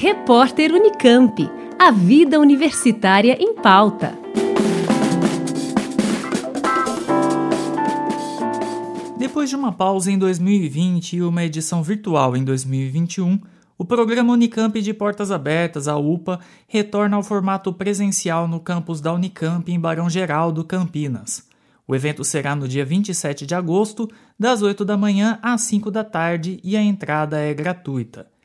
Repórter Unicamp. A vida universitária em pauta. Depois de uma pausa em 2020 e uma edição virtual em 2021, o programa Unicamp de Portas Abertas, a UPA, retorna ao formato presencial no campus da Unicamp em Barão Geraldo, Campinas. O evento será no dia 27 de agosto, das 8 da manhã às 5 da tarde e a entrada é gratuita.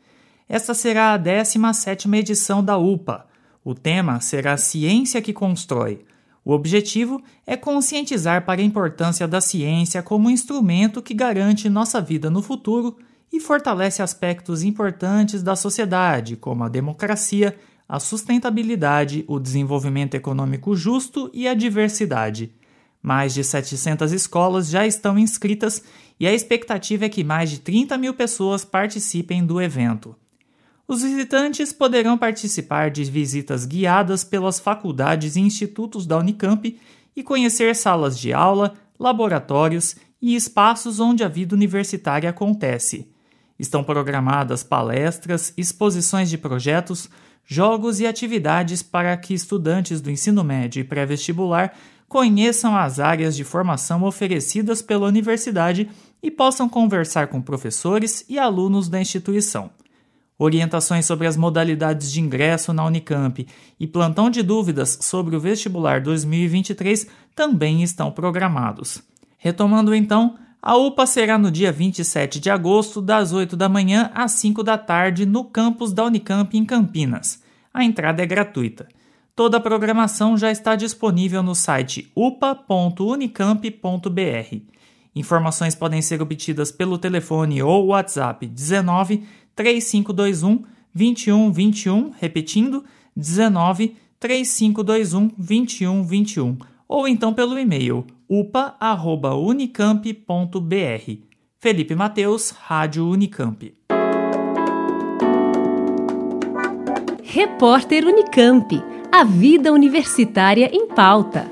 Esta será a 17ª edição da UPA. O tema será Ciência que Constrói. O objetivo é conscientizar para a importância da ciência como instrumento que garante nossa vida no futuro e fortalece aspectos importantes da sociedade, como a democracia, a sustentabilidade, o desenvolvimento econômico justo e a diversidade. Mais de 700 escolas já estão inscritas e a expectativa é que mais de 30 mil pessoas participem do evento. Os visitantes poderão participar de visitas guiadas pelas faculdades e institutos da Unicamp e conhecer salas de aula, laboratórios e espaços onde a vida universitária acontece. Estão programadas palestras, exposições de projetos, jogos e atividades para que estudantes do ensino médio e pré-vestibular conheçam as áreas de formação oferecidas pela universidade e possam conversar com professores e alunos da instituição. Orientações sobre as modalidades de ingresso na Unicamp e plantão de dúvidas sobre o vestibular 2023 também estão programados. Retomando então, a UPA será no dia 27 de agosto, das 8 da manhã às 5 da tarde, no campus da Unicamp em Campinas. A entrada é gratuita. Toda a programação já está disponível no site upa.unicamp.br. Informações podem ser obtidas pelo telefone ou WhatsApp 19 3521 2121, repetindo, 19 3521 2121, ou então pelo e-mail upa@unicamp.br. Felipe Mateus, Rádio Unicamp. Repórter Unicamp. A vida universitária em pauta.